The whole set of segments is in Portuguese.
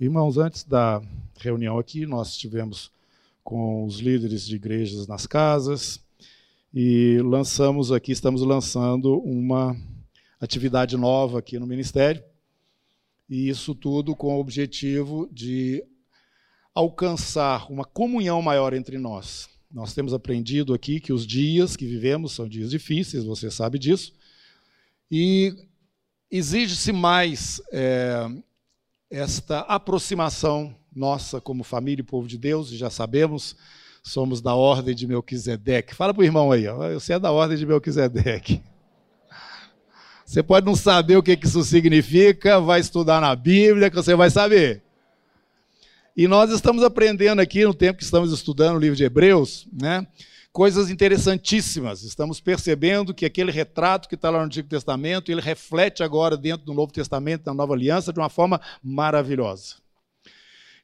Irmãos, antes da reunião aqui, nós estivemos com os líderes de igrejas nas casas e lançamos aqui, estamos lançando uma atividade nova aqui no ministério. E isso tudo com o objetivo de alcançar uma comunhão maior entre nós. Nós temos aprendido aqui que os dias que vivemos são dias difíceis, você sabe disso, e exige-se mais é, esta aproximação nossa como família e povo de Deus, e já sabemos, somos da ordem de Melquisedeque. Fala para o irmão aí, ó, você é da ordem de Melquisedeque. Você pode não saber o que isso significa, vai estudar na Bíblia que você vai saber. E nós estamos aprendendo aqui, no tempo que estamos estudando o livro de Hebreus, né, coisas interessantíssimas. Estamos percebendo que aquele retrato que está lá no Antigo Testamento, ele reflete agora dentro do Novo Testamento, da Nova Aliança, de uma forma maravilhosa.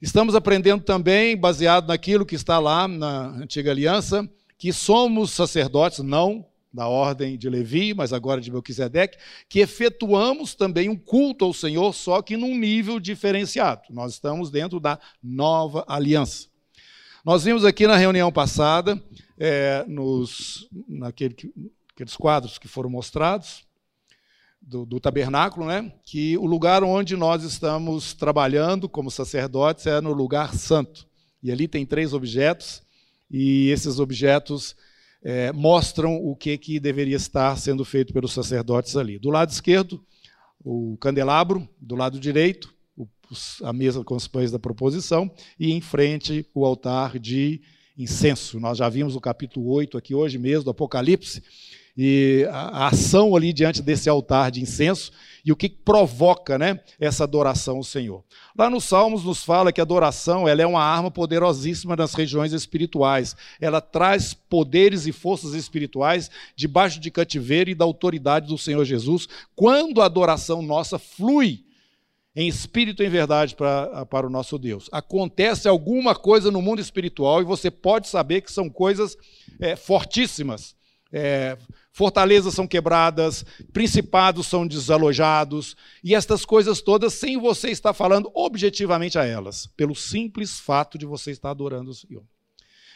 Estamos aprendendo também, baseado naquilo que está lá na Antiga Aliança, que somos sacerdotes, não da ordem de Levi, mas agora de Melquisedeque, que efetuamos também um culto ao Senhor, só que num nível diferenciado. Nós estamos dentro da nova aliança. Nós vimos aqui na reunião passada, é, nos, naquele, naqueles quadros que foram mostrados, do, do, tabernáculo, né? que o lugar onde nós estamos trabalhando como sacerdotes é no lugar santo. E ali tem três objetos, e esses objetos é, mostram o que, que deveria estar sendo feito pelos sacerdotes ali. Do lado esquerdo, o candelabro, do lado direito, a mesa com os pães da proposição, e em frente o altar de incenso. Nós já vimos o capítulo 8 aqui hoje mesmo, do Apocalipse, e a, ação ali diante desse altar de incenso e o que provoca né, essa adoração ao Senhor. Lá nos Salmos nos fala que a adoração ela é uma arma poderosíssima nas regiões espirituais. Ela traz poderes e forças espirituais debaixo de cativeiro e da autoridade do Senhor Jesus, quando a adoração nossa flui em espírito e em verdade para, para o nosso Deus. Acontece alguma coisa no mundo espiritual e você pode saber que são coisas é, fortíssimas. É, fortalezas são quebradas, principados são desalojados, e estas coisas todas sem você estar falando objetivamente a elas, pelo simples fato de você estar adorando o Senhor.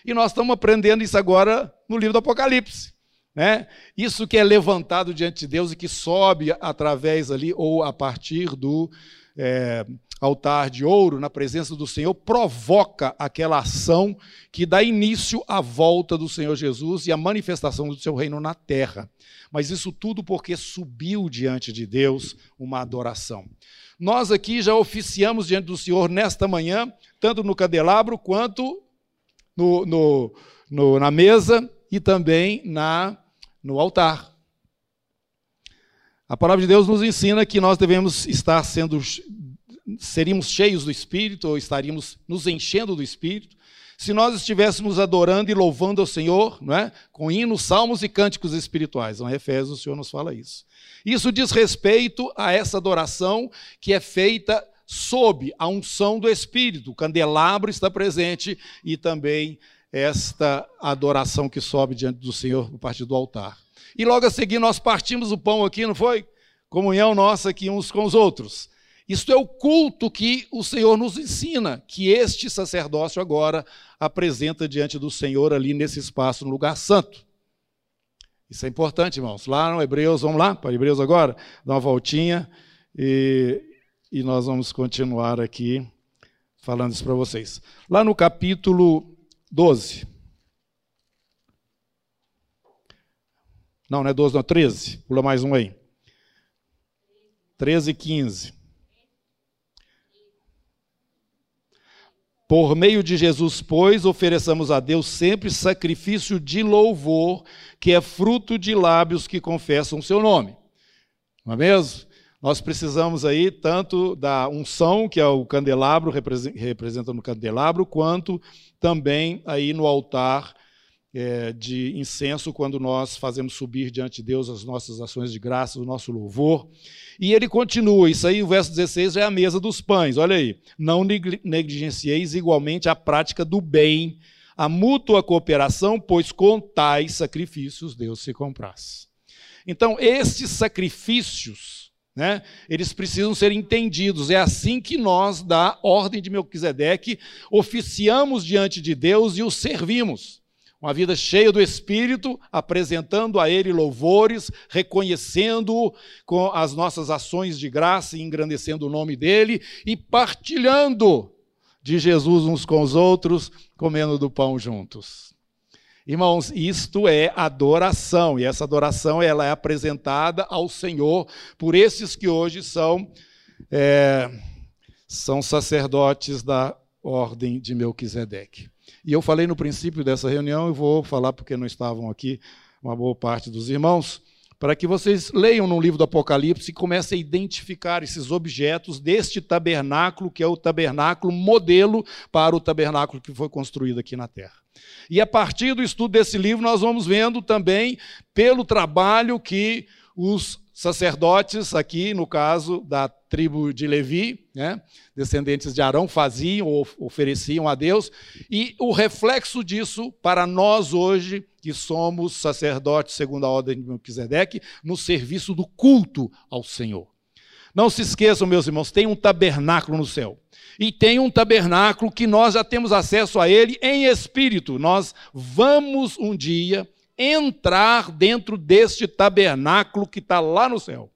E nós estamos aprendendo isso agora no livro do Apocalipse. Né? Isso que é levantado diante de Deus e que sobe através ali, ou a partir do é, altar de ouro, na presença do Senhor, provoca aquela ação que dá início à volta do Senhor Jesus e à manifestação do seu reino na terra. Mas isso tudo porque subiu diante de Deus uma adoração. Nós aqui já oficiamos diante do Senhor nesta manhã, tanto no candelabro quanto no, no, no, na mesa e também na, no altar. A palavra de Deus nos ensina que nós devemos estar sendo seríamos cheios do Espírito, ou estaríamos nos enchendo do Espírito, se nós estivéssemos adorando e louvando ao Senhor, não é? com hinos, salmos e cânticos espirituais. Em Efésios o Senhor nos fala isso. Isso diz respeito a essa adoração que é feita sob a unção do Espírito. O candelabro está presente e também esta adoração que sobe diante do Senhor a partir do altar. E logo a seguir nós partimos o pão aqui, não foi? Comunhão nossa aqui uns com os outros. Isto é o culto que o Senhor nos ensina, que este sacerdócio agora apresenta diante do Senhor ali nesse espaço, no lugar santo. Isso é importante, irmãos. Lá no Hebreus, vamos lá para Hebreus agora, dar uma voltinha e, e nós vamos continuar aqui falando isso para vocês. Lá no capítulo 12. Não, não é 12, não, 13. Pula mais um aí. 13 e 15. Por meio de Jesus, pois, ofereçamos a Deus sempre sacrifício de louvor, que é fruto de lábios que confessam o seu nome. Não é mesmo? Nós precisamos aí tanto da unção, que é o candelabro, representa no candelabro, quanto também aí no altar é, de incenso, quando nós fazemos subir diante de Deus as nossas ações de graça, o nosso louvor. E ele continua, isso aí, o verso 16 é a mesa dos pães, olha aí. Não negligencieis igualmente a prática do bem, a mútua cooperação, pois com tais sacrifícios Deus se compraz. Então, estes sacrifícios, né? Eles precisam ser entendidos. É assim que nós, da ordem de Melquisedeque, oficiamos diante de Deus e o servimos. Uma vida cheia do Espírito, apresentando a Ele louvores, reconhecendo-o com as nossas ações de graça e engrandecendo o nome dEle e partilhando de Jesus uns com os outros, comendo do pão juntos. Irmãos, isto é adoração, e essa adoração ela é apresentada ao Senhor por esses que hoje são, é, são sacerdotes da ordem de Melquisedeque. E eu falei no princípio dessa reunião, e vou falar porque não estavam aqui uma boa parte dos irmãos, para que vocês leiam no livro do Apocalipse e comecem a identificar esses objetos deste tabernáculo, que é o tabernáculo modelo para o tabernáculo que foi construído aqui na terra. E a partir do estudo desse livro, nós vamos vendo também pelo trabalho que os sacerdotes, aqui no caso da tribo de Levi, né, descendentes de Arão, faziam ou ofereciam a Deus, e o reflexo disso para nós hoje, que somos sacerdotes segundo a ordem de Melquisedeque, no serviço do culto ao Senhor. Não se esqueçam, meus irmãos, tem um tabernáculo no céu e tem um tabernáculo que nós já temos acesso a ele em espírito. Nós vamos um dia entrar dentro deste tabernáculo que está lá no céu.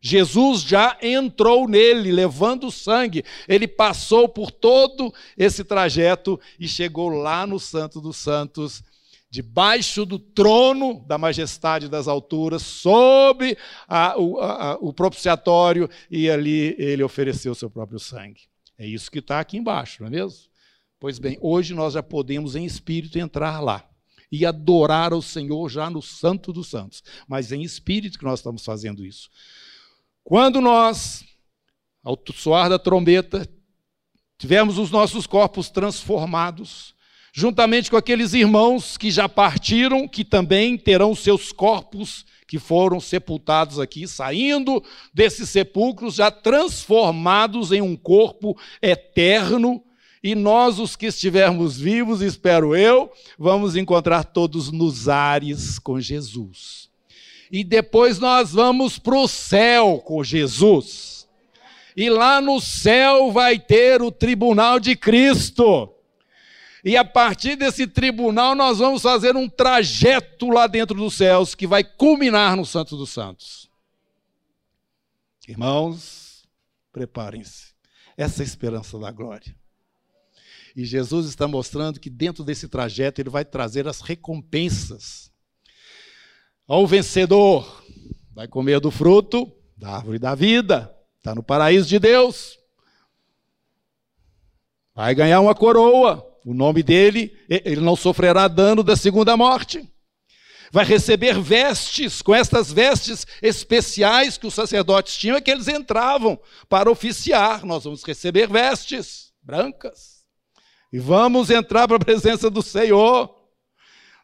Jesus já entrou nele, levando o sangue. Ele passou por todo esse trajeto e chegou lá no Santo dos Santos, debaixo do trono da majestade das alturas, sob a, o, a, o propiciatório, e ali ele ofereceu o seu próprio sangue. É isso que está aqui embaixo, não é mesmo? Pois bem, hoje nós já podemos em espírito entrar lá e adorar ao Senhor já no Santo dos Santos. Mas em espírito que nós estamos fazendo isso. Quando nós, ao soar da trombeta, tivermos os nossos corpos transformados, juntamente com aqueles irmãos que já partiram, que também terão seus corpos que foram sepultados aqui, saindo desses sepulcros, já transformados em um corpo eterno, e nós, os que estivermos vivos, espero eu, vamos encontrar todos nos ares com Jesus. E depois nós vamos para o céu com Jesus. E lá no céu vai ter o tribunal de Cristo. E a partir desse tribunal, nós vamos fazer um trajeto lá dentro dos céus que vai culminar no Santo dos Santos. Irmãos, preparem-se. Essa é a esperança da glória. E Jesus está mostrando que dentro desse trajeto ele vai trazer as recompensas. Ao vencedor, vai comer do fruto da árvore da vida, está no paraíso de Deus. Vai ganhar uma coroa, o nome dele, ele não sofrerá dano da segunda morte. Vai receber vestes, com estas vestes especiais que os sacerdotes tinham, é que eles entravam para oficiar. Nós vamos receber vestes brancas. E vamos entrar para a presença do Senhor.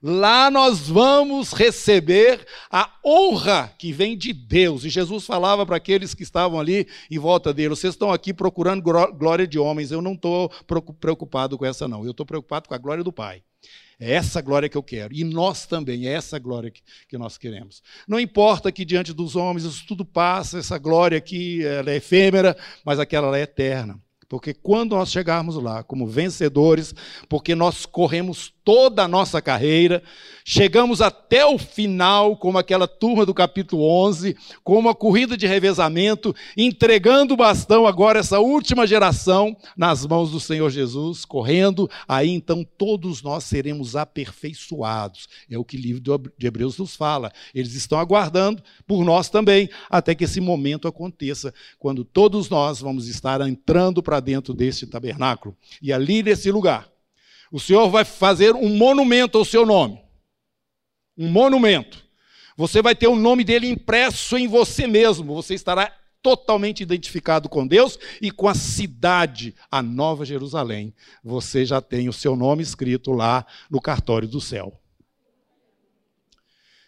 Lá nós vamos receber a honra que vem de Deus. E Jesus falava para aqueles que estavam ali em volta dele: vocês estão aqui procurando glória de homens. Eu não estou preocupado com essa, não. Eu estou preocupado com a glória do Pai. É essa glória que eu quero. E nós também, é essa glória que, que nós queremos. Não importa que diante dos homens isso tudo passa, essa glória aqui ela é efêmera, mas aquela é eterna. Porque quando nós chegarmos lá como vencedores, porque nós corremos toda a nossa carreira, chegamos até o final, como aquela turma do capítulo 11, com uma corrida de revezamento, entregando o bastão agora, essa última geração, nas mãos do Senhor Jesus, correndo, aí então todos nós seremos aperfeiçoados. É o que o livro de Hebreus nos fala. Eles estão aguardando por nós também, até que esse momento aconteça, quando todos nós vamos estar entrando para dentro desse tabernáculo. E ali nesse lugar, o Senhor vai fazer um monumento ao seu nome. Um monumento. Você vai ter o nome dele impresso em você mesmo. Você estará totalmente identificado com Deus e com a cidade, a Nova Jerusalém. Você já tem o seu nome escrito lá no cartório do céu.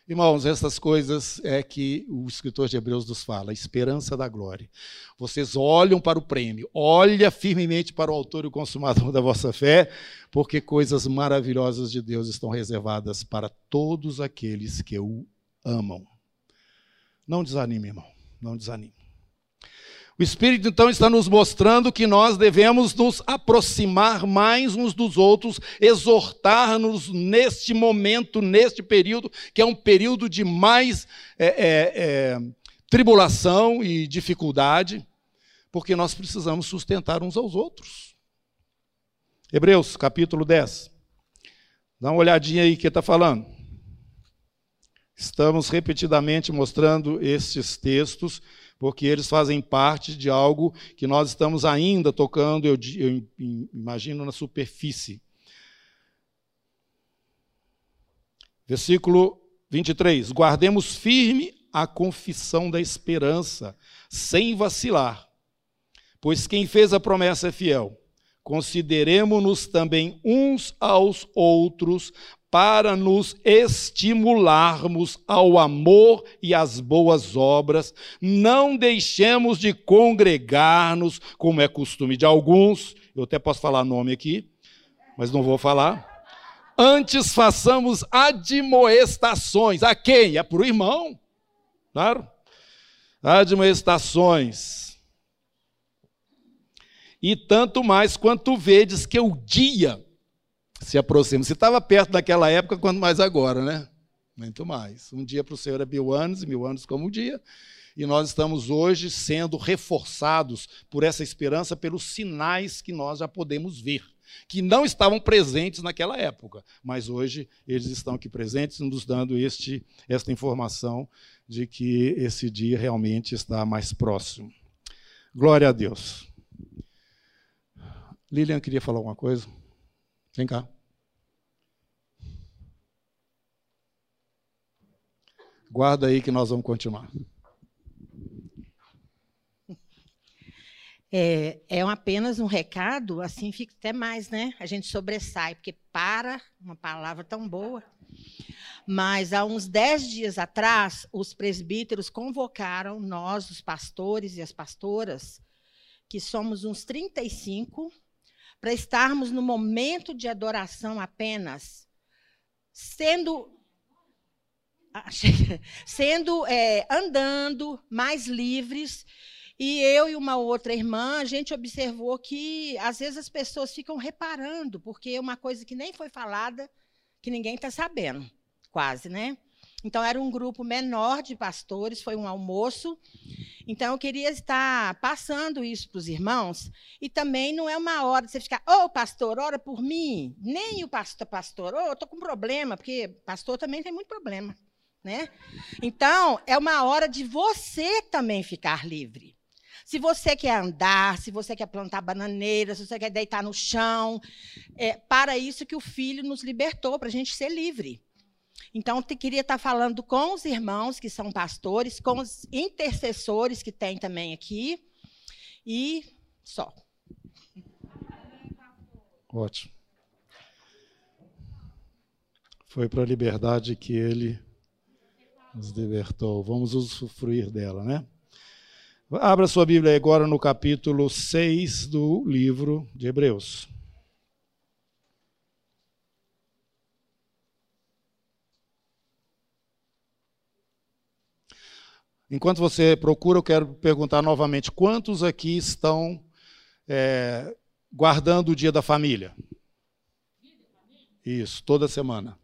Irmãos, essas coisas é que o escritor de Hebreus nos fala, a esperança da glória. Vocês olham para o prêmio, olha firmemente para o autor e o consumador da vossa fé, porque coisas maravilhosas de Deus estão reservadas para todos aqueles que o amam. Não desanime, irmão. não desanime. O Espírito então está nos mostrando que nós devemos nos aproximar mais uns dos outros, exortar-nos neste momento, neste período, que é um período de mais é, é, é, tribulação e dificuldade, porque nós precisamos sustentar uns aos outros. Hebreus capítulo 10. Dá uma olhadinha aí que está falando. Estamos repetidamente mostrando estes textos porque eles fazem parte de algo que nós estamos ainda tocando, eu, eu imagino, na superfície. Versículo 23: Guardemos firme a confissão da esperança, sem vacilar, pois quem fez a promessa é fiel. Consideremos-nos também uns aos outros para nos estimularmos ao amor e às boas obras, não deixemos de congregar-nos, como é costume de alguns, eu até posso falar nome aqui, mas não vou falar. Antes façamos admoestações. A quem? É para o irmão, claro. Admoestações. E tanto mais quanto vedes que o dia se aproxima. Se estava perto naquela época, quanto mais agora, né? Muito mais. Um dia para o Senhor é mil anos, e mil anos como um dia. E nós estamos hoje sendo reforçados por essa esperança, pelos sinais que nós já podemos ver, que não estavam presentes naquela época, mas hoje eles estão aqui presentes, nos dando este, esta informação de que esse dia realmente está mais próximo. Glória a Deus. Lilian queria falar alguma coisa? Vem cá. Guarda aí que nós vamos continuar. É, é apenas um recado, assim fica até mais, né? A gente sobressai, porque para, uma palavra tão boa. Mas há uns dez dias atrás, os presbíteros convocaram nós, os pastores e as pastoras, que somos uns 35, para estarmos no momento de adoração apenas, sendo sendo é, andando mais livres. E eu e uma outra irmã, a gente observou que às vezes as pessoas ficam reparando, porque é uma coisa que nem foi falada, que ninguém está sabendo, quase, né? Então, era um grupo menor de pastores, foi um almoço. Então, eu queria estar passando isso para os irmãos. E também não é uma hora de você ficar, ô oh, pastor, ora por mim. Nem o pastor, pastor, ô, oh, estou com problema, porque pastor também tem muito problema. Né? Então, é uma hora de você também ficar livre. Se você quer andar, se você quer plantar bananeira, se você quer deitar no chão, é para isso que o Filho nos libertou, para a gente ser livre. Então, eu queria estar falando com os irmãos que são pastores, com os intercessores que tem também aqui, e só. Ótimo. Foi para a liberdade que ele nos libertou. Vamos usufruir dela, né? Abra sua Bíblia agora no capítulo 6 do livro de Hebreus. Enquanto você procura, eu quero perguntar novamente: quantos aqui estão é, guardando o dia da família? Isso, toda semana.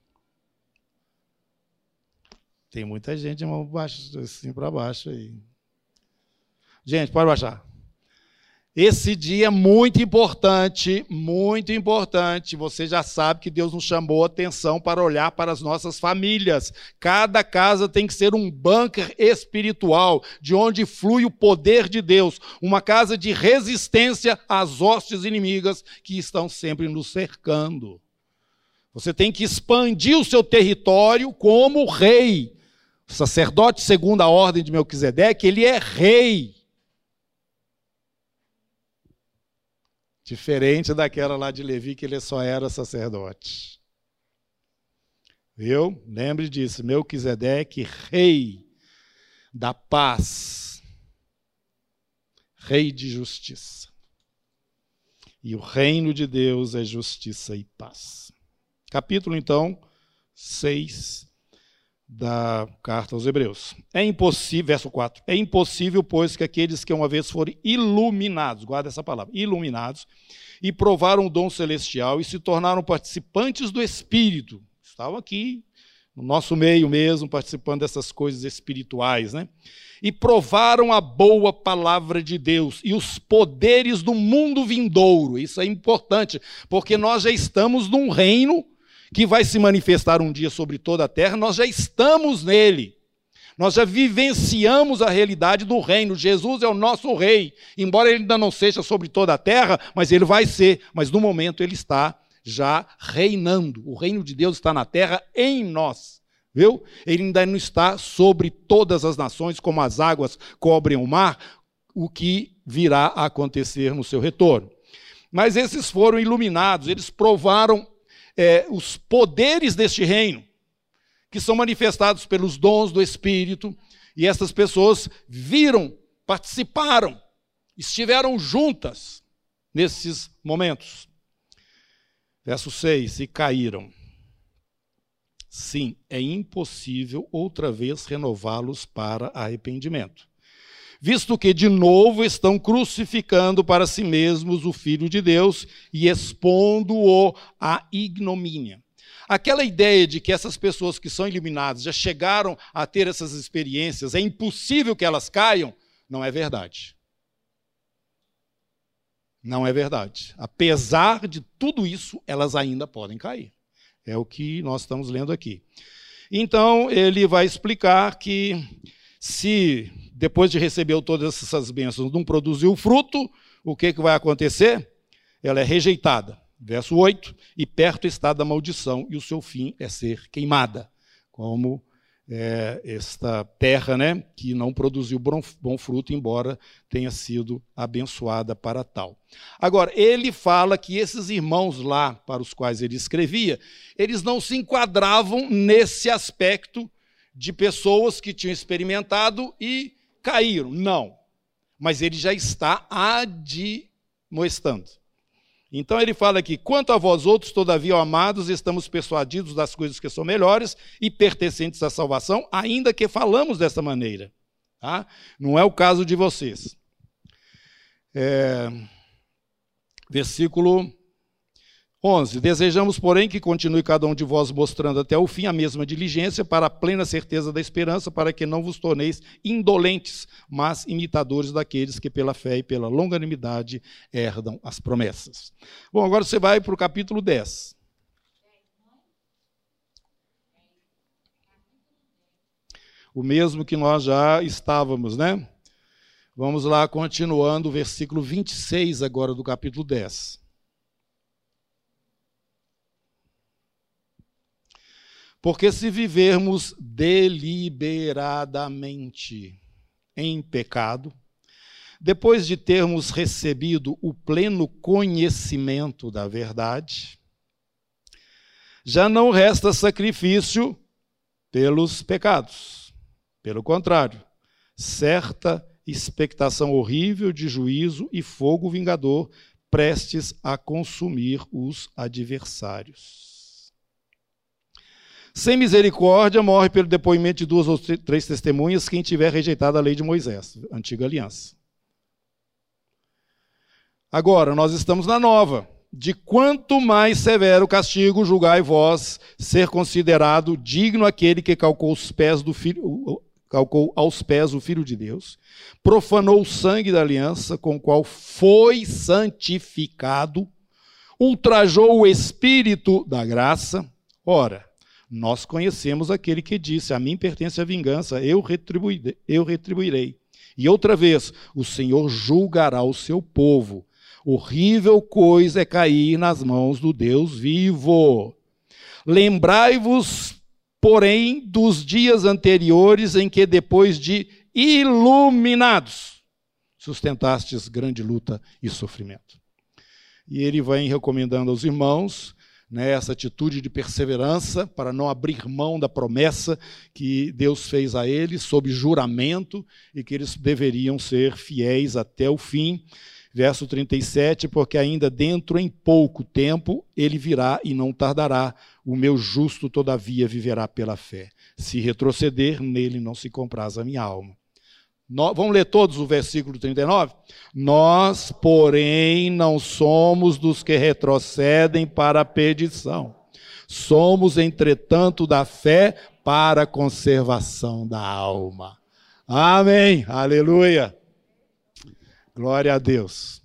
Tem muita gente de mão assim para baixo aí. Gente, pode baixar. Esse dia é muito importante, muito importante. Você já sabe que Deus nos chamou a atenção para olhar para as nossas famílias. Cada casa tem que ser um bunker espiritual, de onde flui o poder de Deus. Uma casa de resistência às hostes inimigas que estão sempre nos cercando. Você tem que expandir o seu território como rei o sacerdote segundo a ordem de Melquisedeque, ele é rei. Diferente daquela lá de Levi, que ele só era sacerdote. Viu? Lembre disso. Melquisedeque, rei da paz. Rei de justiça. E o reino de Deus é justiça e paz. Capítulo, então, 6 da carta aos Hebreus. É impossível, verso 4, é impossível, pois, que aqueles que uma vez forem iluminados, guarda essa palavra, iluminados, e provaram o dom celestial e se tornaram participantes do Espírito. Estavam aqui, no nosso meio mesmo, participando dessas coisas espirituais, né? E provaram a boa palavra de Deus e os poderes do mundo vindouro. Isso é importante, porque nós já estamos num reino que vai se manifestar um dia sobre toda a terra, nós já estamos nele. Nós já vivenciamos a realidade do reino. Jesus é o nosso rei. Embora ele ainda não seja sobre toda a terra, mas ele vai ser. Mas no momento ele está já reinando. O reino de Deus está na terra em nós. Viu? Ele ainda não está sobre todas as nações, como as águas cobrem o mar, o que virá a acontecer no seu retorno. Mas esses foram iluminados, eles provaram é, os poderes deste reino, que são manifestados pelos dons do Espírito, e essas pessoas viram, participaram, estiveram juntas nesses momentos. Verso 6: E caíram. Sim, é impossível outra vez renová-los para arrependimento visto que de novo estão crucificando para si mesmos o Filho de Deus e expondo-o à ignomínia. Aquela ideia de que essas pessoas que são eliminadas já chegaram a ter essas experiências, é impossível que elas caiam, não é verdade. Não é verdade. Apesar de tudo isso, elas ainda podem cair. É o que nós estamos lendo aqui. Então, ele vai explicar que se depois de receber todas essas bênçãos, não produziu fruto, o que, que vai acontecer? Ela é rejeitada. Verso 8: E perto está da maldição, e o seu fim é ser queimada, como é, esta terra né, que não produziu bom, bom fruto, embora tenha sido abençoada para tal. Agora, ele fala que esses irmãos lá, para os quais ele escrevia, eles não se enquadravam nesse aspecto de pessoas que tinham experimentado e caíram. Não. Mas ele já está admoestando. Então ele fala aqui: quanto a vós outros, todavia, amados, estamos persuadidos das coisas que são melhores e pertencentes à salvação, ainda que falamos dessa maneira. Tá? Não é o caso de vocês. É, versículo 11. Desejamos, porém, que continue cada um de vós mostrando até o fim a mesma diligência, para a plena certeza da esperança, para que não vos torneis indolentes, mas imitadores daqueles que, pela fé e pela longanimidade, herdam as promessas. Bom, agora você vai para o capítulo 10. O mesmo que nós já estávamos, né? Vamos lá, continuando o versículo 26 agora do capítulo 10. Porque se vivermos deliberadamente em pecado, depois de termos recebido o pleno conhecimento da verdade, já não resta sacrifício pelos pecados. Pelo contrário, certa expectação horrível de juízo e fogo vingador prestes a consumir os adversários. Sem misericórdia, morre pelo depoimento de duas ou três testemunhas quem tiver rejeitado a lei de Moisés, antiga aliança. Agora, nós estamos na nova. De quanto mais severo castigo julgai vós ser considerado digno aquele que calcou os pés do filho, calcou aos pés o filho de Deus, profanou o sangue da aliança com o qual foi santificado, ultrajou o espírito da graça. Ora, nós conhecemos aquele que disse: A mim pertence a vingança, eu retribuirei. Eu retribuirei. E outra vez, o Senhor julgará o seu povo. Horrível coisa é cair nas mãos do Deus vivo. Lembrai-vos, porém, dos dias anteriores em que, depois de iluminados, sustentastes grande luta e sofrimento. E ele vai recomendando aos irmãos né, essa atitude de perseverança para não abrir mão da promessa que Deus fez a eles sob juramento e que eles deveriam ser fiéis até o fim. Verso 37, porque ainda dentro em pouco tempo ele virá e não tardará. O meu justo, todavia, viverá pela fé. Se retroceder, nele não se compraz a minha alma. Vamos ler todos o versículo 39? Nós, porém, não somos dos que retrocedem para a perdição. Somos, entretanto, da fé para a conservação da alma. Amém. Aleluia. Glória a Deus.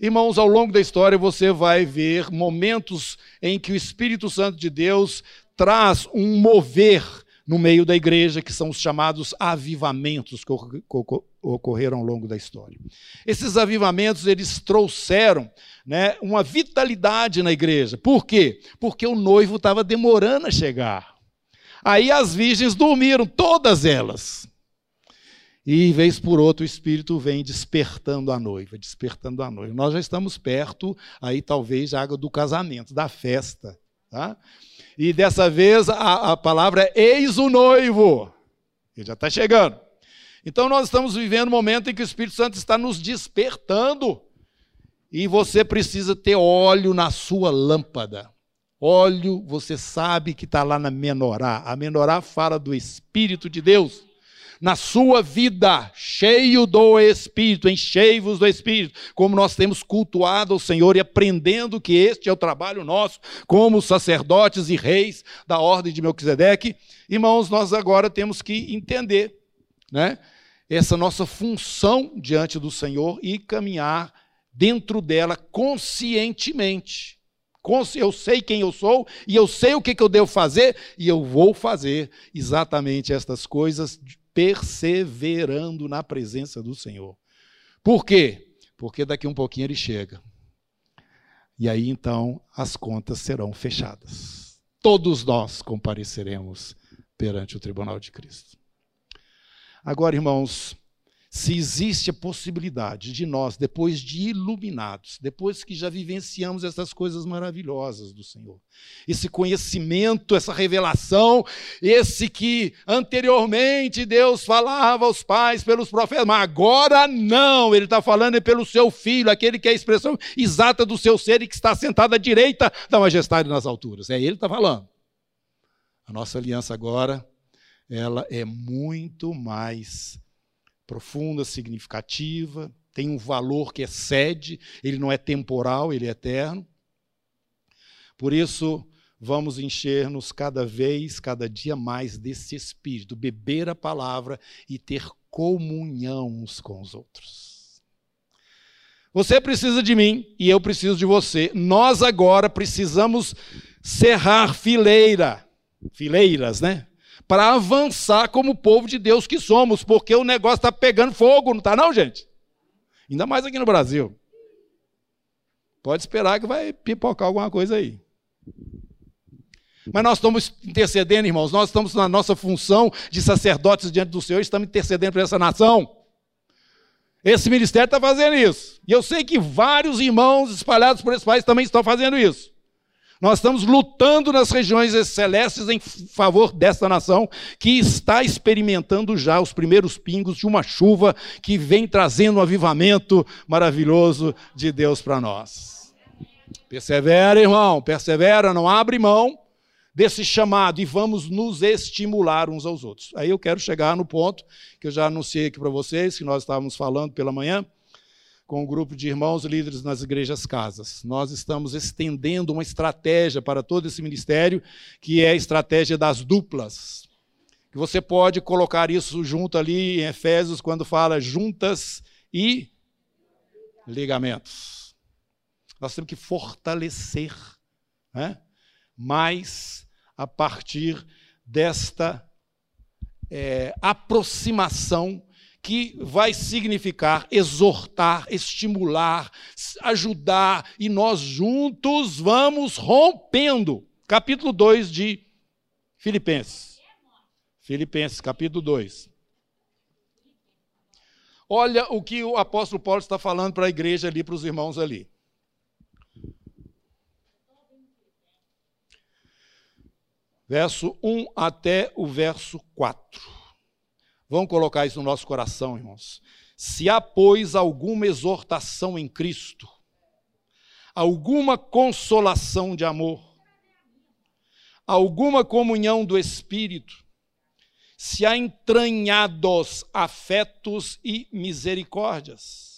Irmãos, ao longo da história você vai ver momentos em que o Espírito Santo de Deus traz um mover no meio da igreja, que são os chamados avivamentos que ocorreram ao longo da história. Esses avivamentos, eles trouxeram né, uma vitalidade na igreja. Por quê? Porque o noivo estava demorando a chegar. Aí as virgens dormiram, todas elas. E, vez por outra, o Espírito vem despertando a noiva, despertando a noiva. Nós já estamos perto, aí talvez, água do casamento, da festa. Tá? E dessa vez a, a palavra é eis o noivo. Ele já está chegando. Então nós estamos vivendo um momento em que o Espírito Santo está nos despertando. E você precisa ter óleo na sua lâmpada. Óleo, você sabe que está lá na menorá. A menorá fala do Espírito de Deus na sua vida, cheio do Espírito, enchei-vos do Espírito, como nós temos cultuado o Senhor e aprendendo que este é o trabalho nosso, como sacerdotes e reis da ordem de Melquisedeque. Irmãos, nós agora temos que entender, né, essa nossa função diante do Senhor e caminhar dentro dela conscientemente. Eu sei quem eu sou e eu sei o que eu devo fazer e eu vou fazer exatamente estas coisas perseverando na presença do Senhor. Por quê? Porque daqui um pouquinho ele chega. E aí então as contas serão fechadas. Todos nós compareceremos perante o tribunal de Cristo. Agora, irmãos, se existe a possibilidade de nós, depois de iluminados, depois que já vivenciamos essas coisas maravilhosas do Senhor, esse conhecimento, essa revelação, esse que anteriormente Deus falava aos pais pelos profetas, mas agora não, Ele está falando é pelo seu filho, aquele que é a expressão exata do seu ser e que está sentado à direita da majestade nas alturas. É Ele que está falando. A nossa aliança agora, ela é muito mais profunda, significativa, tem um valor que excede, ele não é temporal, ele é eterno. Por isso, vamos encher-nos cada vez, cada dia mais desse espírito, beber a palavra e ter comunhão uns com os outros. Você precisa de mim e eu preciso de você. Nós agora precisamos cerrar fileira, fileiras, né? Para avançar como povo de Deus que somos, porque o negócio está pegando fogo, não está não, gente? Ainda mais aqui no Brasil. Pode esperar que vai pipocar alguma coisa aí. Mas nós estamos intercedendo, irmãos, nós estamos na nossa função de sacerdotes diante do Senhor, estamos intercedendo por essa nação. Esse ministério está fazendo isso. E eu sei que vários irmãos espalhados por esse país também estão fazendo isso. Nós estamos lutando nas regiões celestes em favor desta nação que está experimentando já os primeiros pingos de uma chuva que vem trazendo um avivamento maravilhoso de Deus para nós. Persevera, irmão, persevera, não abre mão desse chamado e vamos nos estimular uns aos outros. Aí eu quero chegar no ponto que eu já anunciei aqui para vocês, que nós estávamos falando pela manhã com um grupo de irmãos líderes nas igrejas casas. Nós estamos estendendo uma estratégia para todo esse ministério, que é a estratégia das duplas. Que você pode colocar isso junto ali em Efésios, quando fala juntas e ligamentos. Nós temos que fortalecer né? mais a partir desta é, aproximação que vai significar exortar, estimular, ajudar, e nós juntos vamos rompendo. Capítulo 2 de Filipenses. Filipenses, capítulo 2. Olha o que o apóstolo Paulo está falando para a igreja ali, para os irmãos ali. Verso 1 até o verso 4. Vamos colocar isso no nosso coração, irmãos. Se há, pois, alguma exortação em Cristo, alguma consolação de amor, alguma comunhão do Espírito, se há entranhados afetos e misericórdias.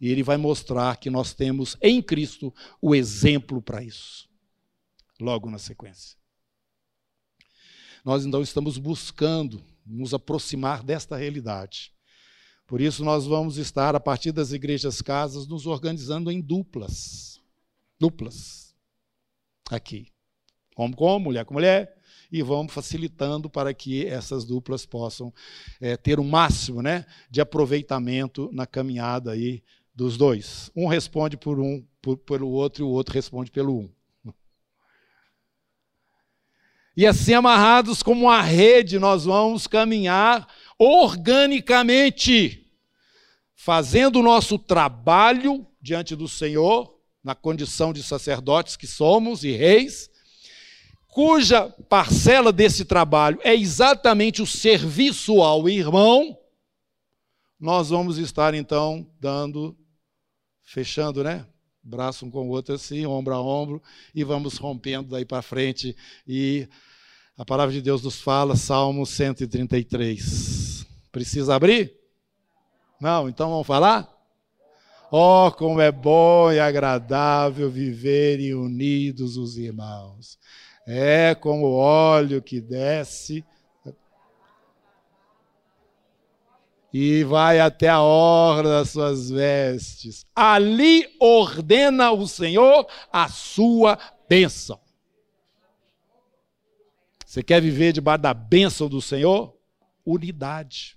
E ele vai mostrar que nós temos em Cristo o exemplo para isso. Logo na sequência. Nós então estamos buscando nos aproximar desta realidade. Por isso, nós vamos estar, a partir das igrejas casas, nos organizando em duplas. Duplas. Aqui. Homem com homem, mulher com mulher, e vamos facilitando para que essas duplas possam é, ter o máximo né, de aproveitamento na caminhada aí dos dois. Um responde por um, por, pelo outro, e o outro responde pelo um. E assim, amarrados como uma rede, nós vamos caminhar organicamente, fazendo o nosso trabalho diante do Senhor, na condição de sacerdotes que somos e reis, cuja parcela desse trabalho é exatamente o serviço ao irmão, nós vamos estar então dando, fechando, né? Braço um com o outro assim, ombro a ombro, e vamos rompendo daí para frente. E a palavra de Deus nos fala, Salmo 133. Precisa abrir? Não, então vamos falar? Oh, como é bom e agradável viverem unidos os irmãos. É como o óleo que desce e vai até a orla das suas vestes. Ali ordena o Senhor a sua bênção. Você quer viver debaixo da bênção do Senhor? Unidade.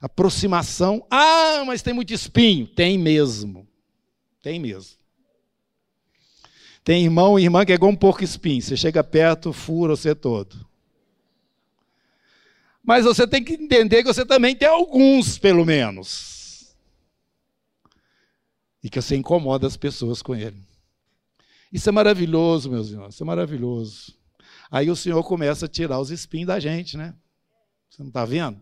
Aproximação. Ah, mas tem muito espinho. Tem mesmo. Tem mesmo. Tem irmão e irmã que é igual um porco espinho. Você chega perto, fura você todo. Mas você tem que entender que você também tem alguns, pelo menos. E que você incomoda as pessoas com ele. Isso é maravilhoso, meus irmãos. Isso é maravilhoso. Aí o Senhor começa a tirar os espinhos da gente, né? Você não está vendo?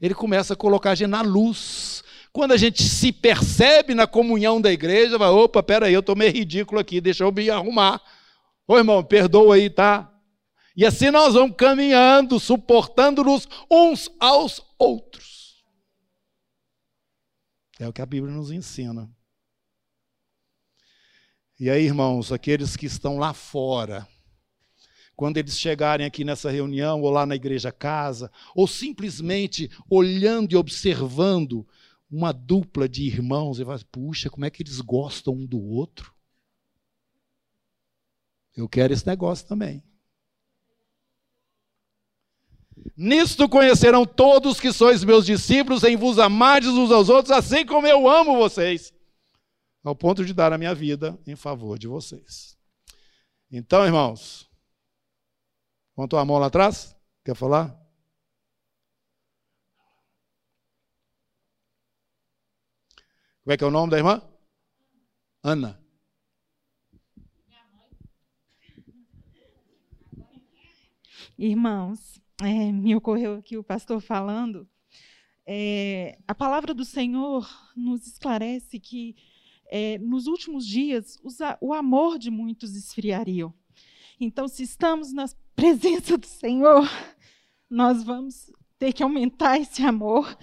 Ele começa a colocar a gente na luz. Quando a gente se percebe na comunhão da igreja, vai, opa, peraí, eu estou meio ridículo aqui, deixa eu me arrumar. Ô irmão, perdoa aí, tá? E assim nós vamos caminhando, suportando-nos uns aos outros. É o que a Bíblia nos ensina. E aí, irmãos, aqueles que estão lá fora, quando eles chegarem aqui nessa reunião, ou lá na igreja casa, ou simplesmente olhando e observando uma dupla de irmãos e fala, puxa, como é que eles gostam um do outro? Eu quero esse negócio também. Nisto conhecerão todos que sois meus discípulos, em vos amardes uns aos outros, assim como eu amo vocês, ao ponto de dar a minha vida em favor de vocês. Então, irmãos, contou a mão lá atrás? Quer falar? Como é que é o nome da irmã? Ana. Irmãos, é, me ocorreu aqui o pastor falando. É, a palavra do Senhor nos esclarece que é, nos últimos dias o amor de muitos esfriaria. Então, se estamos na presença do Senhor, nós vamos ter que aumentar esse amor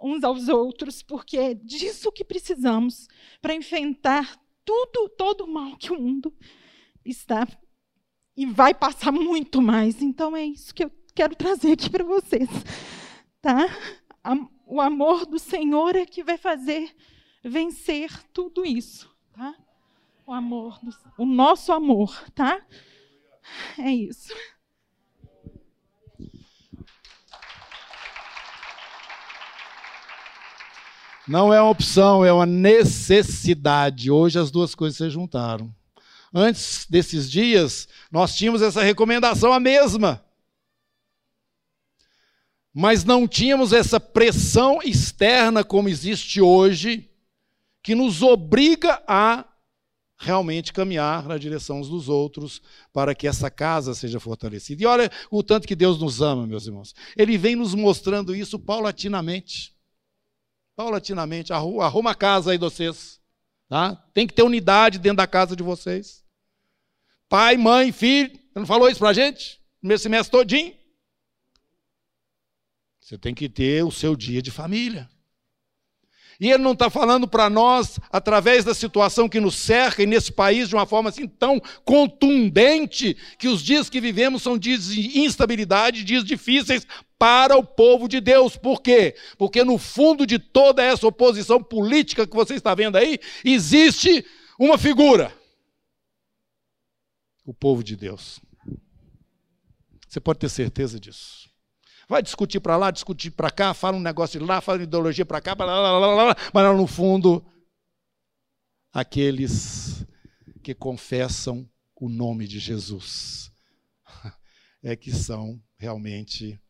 uns aos outros, porque é disso que precisamos para enfrentar tudo, todo o mal que o mundo está e vai passar muito mais. Então é isso que eu quero trazer aqui para vocês, tá? O amor do Senhor é que vai fazer vencer tudo isso, tá? O amor, do, o nosso amor, tá? É isso. Não é uma opção, é uma necessidade. Hoje as duas coisas se juntaram. Antes desses dias, nós tínhamos essa recomendação a mesma. Mas não tínhamos essa pressão externa como existe hoje, que nos obriga a realmente caminhar na direção uns dos outros para que essa casa seja fortalecida. E olha o tanto que Deus nos ama, meus irmãos. Ele vem nos mostrando isso paulatinamente. Paulatinamente. Arruma a casa aí de vocês. Tá? Tem que ter unidade dentro da casa de vocês. Pai, mãe, filho. Você não falou isso para a gente? No meu semestre todinho? Você tem que ter o seu dia de família. E ele não está falando para nós, através da situação que nos cerca e nesse país, de uma forma assim tão contundente, que os dias que vivemos são dias de instabilidade, dias difíceis para o povo de Deus. Por quê? Porque no fundo de toda essa oposição política que você está vendo aí, existe uma figura: o povo de Deus. Você pode ter certeza disso. Vai discutir para lá, discutir para cá, fala um negócio de lá, fala ideologia para cá, blá, blá, blá, mas no fundo, aqueles que confessam o nome de Jesus é que são realmente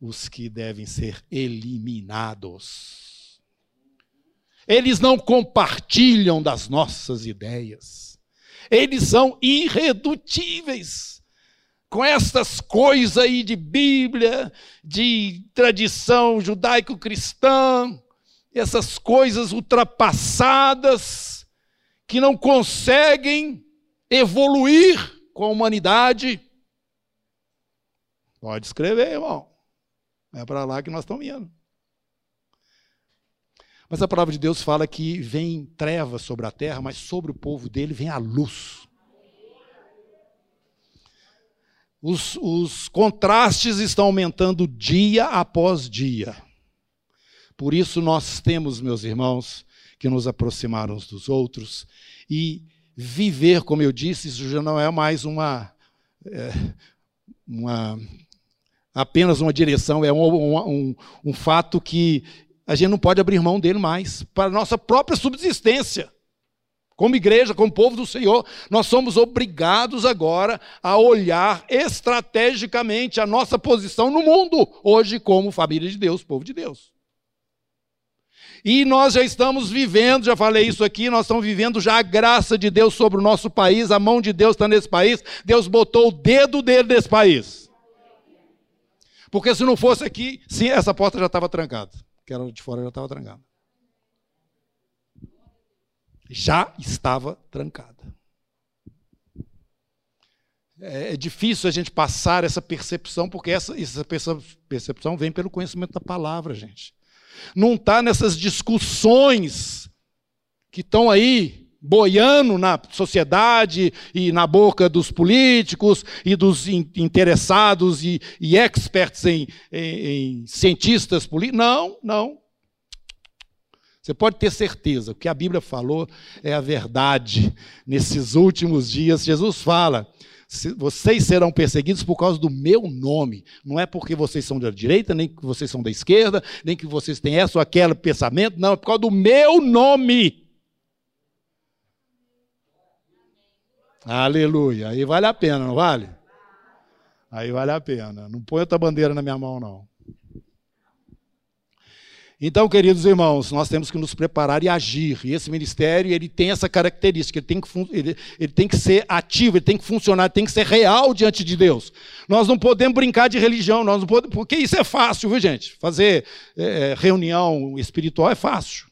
os que devem ser eliminados. Eles não compartilham das nossas ideias. Eles são irredutíveis com essas coisas aí de Bíblia, de tradição judaico-cristã, essas coisas ultrapassadas que não conseguem evoluir com a humanidade. Pode escrever, irmão. É para lá que nós estamos indo. Mas a palavra de Deus fala que vem trevas sobre a terra, mas sobre o povo dele vem a luz. Os, os contrastes estão aumentando dia após dia. Por isso nós temos, meus irmãos, que nos aproximar uns dos outros e viver, como eu disse, isso já não é mais uma, é, uma apenas uma direção, é um, um, um fato que a gente não pode abrir mão dele mais, para a nossa própria subsistência. Como igreja, como povo do Senhor, nós somos obrigados agora a olhar estrategicamente a nossa posição no mundo, hoje, como família de Deus, povo de Deus. E nós já estamos vivendo, já falei isso aqui, nós estamos vivendo já a graça de Deus sobre o nosso país, a mão de Deus está nesse país, Deus botou o dedo dele nesse país. Porque se não fosse aqui, sim, essa porta já estava trancada. Que era de fora já estava trancada já estava trancada. É, é difícil a gente passar essa percepção, porque essa, essa percepção vem pelo conhecimento da palavra, gente. Não está nessas discussões que estão aí boiando na sociedade e na boca dos políticos e dos interessados e, e experts em, em, em cientistas políticos. Não, não. Você pode ter certeza, o que a Bíblia falou é a verdade. Nesses últimos dias, Jesus fala: vocês serão perseguidos por causa do meu nome. Não é porque vocês são da direita, nem que vocês são da esquerda, nem que vocês têm essa ou aquele pensamento, não, é por causa do meu nome. Aleluia. Aí vale a pena, não vale? Aí vale a pena. Não põe outra bandeira na minha mão, não. Então, queridos irmãos, nós temos que nos preparar e agir. E esse ministério ele tem essa característica, ele tem, que, ele, ele tem que ser ativo, ele tem que funcionar, ele tem que ser real diante de Deus. Nós não podemos brincar de religião, nós não podemos, porque isso é fácil, viu, gente? Fazer é, é reunião espiritual é fácil.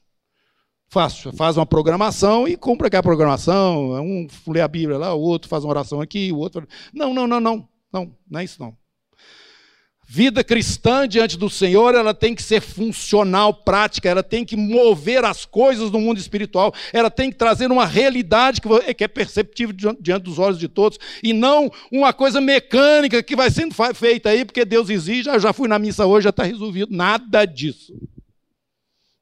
Fácil. Faz uma programação e cumpre aquela programação. Um lê a Bíblia lá, o outro faz uma oração aqui, o outro. Não, não, não, não. Não, não é isso não. Vida cristã diante do Senhor, ela tem que ser funcional, prática, ela tem que mover as coisas do mundo espiritual, ela tem que trazer uma realidade que é perceptível diante dos olhos de todos, e não uma coisa mecânica que vai sendo feita aí, porque Deus exige, ah, já fui na missa hoje, já está resolvido. Nada disso.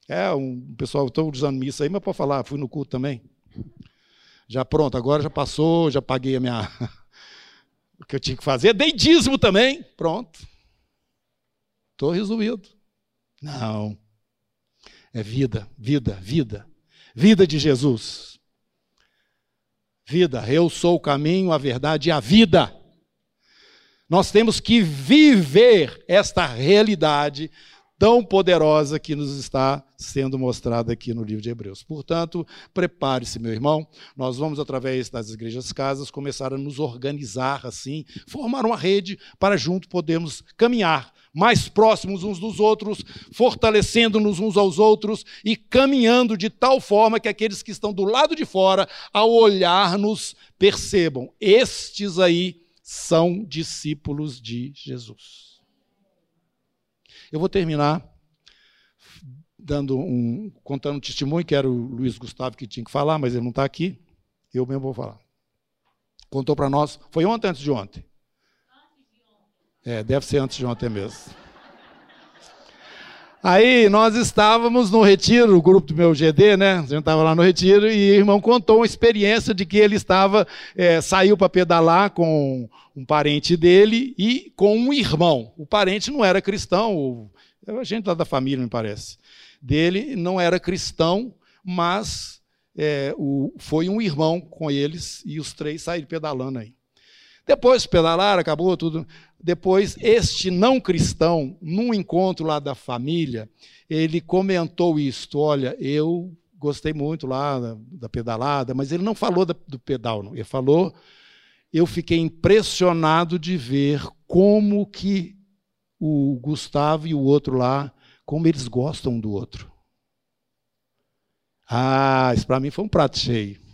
É, um pessoal, estou usando missa aí, mas pode falar, fui no culto também. Já pronto, agora já passou, já paguei a minha. o que eu tinha que fazer, dei dízimo também, pronto. Estou resolvido. Não. É vida, vida, vida. Vida de Jesus. Vida. Eu sou o caminho, a verdade e a vida. Nós temos que viver esta realidade tão poderosa que nos está sendo mostrada aqui no livro de Hebreus. Portanto, prepare-se, meu irmão. Nós vamos, através das igrejas casas, começar a nos organizar assim, formar uma rede para junto podermos caminhar mais próximos uns dos outros, fortalecendo-nos uns aos outros e caminhando de tal forma que aqueles que estão do lado de fora, ao olhar-nos, percebam: estes aí são discípulos de Jesus. Eu vou terminar dando um, contando um testemunho, que era o Luiz Gustavo que tinha que falar, mas ele não está aqui. Eu mesmo vou falar. Contou para nós. Foi ontem antes de ontem? É, deve ser antes de ontem mesmo. Aí nós estávamos no retiro, o grupo do meu GD, né? A gente estava lá no retiro e o irmão contou uma experiência de que ele estava, é, saiu para pedalar com um parente dele e com um irmão. O parente não era cristão, a gente lá da família, me parece. Dele não era cristão, mas é, o, foi um irmão com eles e os três saíram pedalando aí. Depois pedalaram, acabou tudo. Depois, este não cristão, num encontro lá da família, ele comentou isto: olha, eu gostei muito lá da, da pedalada, mas ele não falou da, do pedal, não. ele falou, eu fiquei impressionado de ver como que o Gustavo e o outro lá, como eles gostam do outro. Ah, isso para mim foi um prato cheio.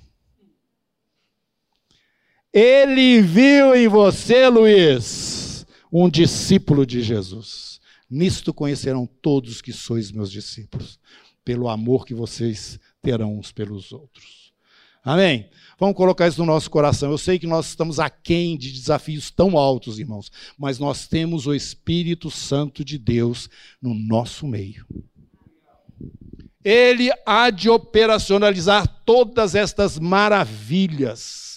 Ele viu em você, Luiz, um discípulo de Jesus. Nisto conhecerão todos que sois meus discípulos, pelo amor que vocês terão uns pelos outros. Amém? Vamos colocar isso no nosso coração. Eu sei que nós estamos aquém de desafios tão altos, irmãos, mas nós temos o Espírito Santo de Deus no nosso meio. Ele há de operacionalizar todas estas maravilhas.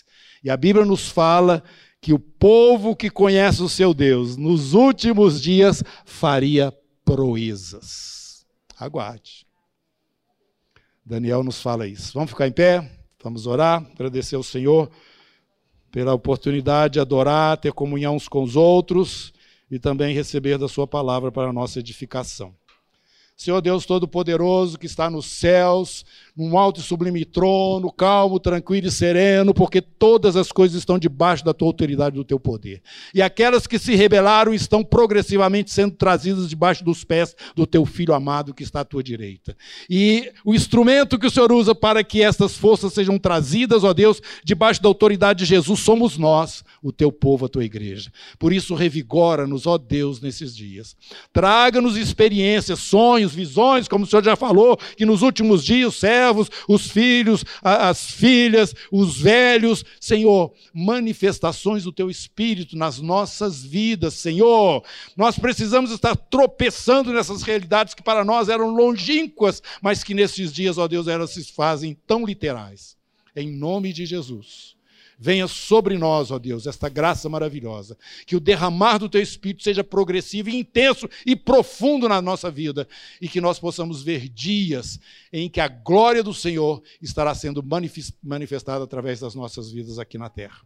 E a Bíblia nos fala que o povo que conhece o seu Deus nos últimos dias faria proezas. Aguarde. Daniel nos fala isso. Vamos ficar em pé? Vamos orar, agradecer ao Senhor pela oportunidade de adorar, ter comunhão uns com os outros e também receber da Sua palavra para a nossa edificação. Senhor Deus Todo-Poderoso que está nos céus, num alto e sublime trono, calmo, tranquilo e sereno, porque todas as coisas estão debaixo da tua autoridade e do teu poder. E aquelas que se rebelaram estão progressivamente sendo trazidas debaixo dos pés do teu filho amado que está à tua direita. E o instrumento que o Senhor usa para que estas forças sejam trazidas, ó Deus, debaixo da autoridade de Jesus, somos nós, o teu povo, a tua igreja. Por isso, revigora-nos, ó Deus, nesses dias. Traga-nos experiências, sonhos, visões, como o Senhor já falou, que nos últimos dias, os servos, os filhos, as filhas, os velhos, Senhor, manifestações do teu Espírito nas nossas vidas, Senhor. Nós precisamos estar tropeçando nessas realidades que para nós eram longínquas, mas que nesses dias, ó Deus, elas se fazem tão literais. Em nome de Jesus venha sobre nós, ó Deus, esta graça maravilhosa. Que o derramar do teu Espírito seja progressivo, intenso e profundo na nossa vida. E que nós possamos ver dias em que a glória do Senhor estará sendo manifestada através das nossas vidas aqui na terra.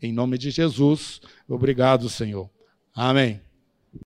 Em nome de Jesus, obrigado, Senhor. Amém.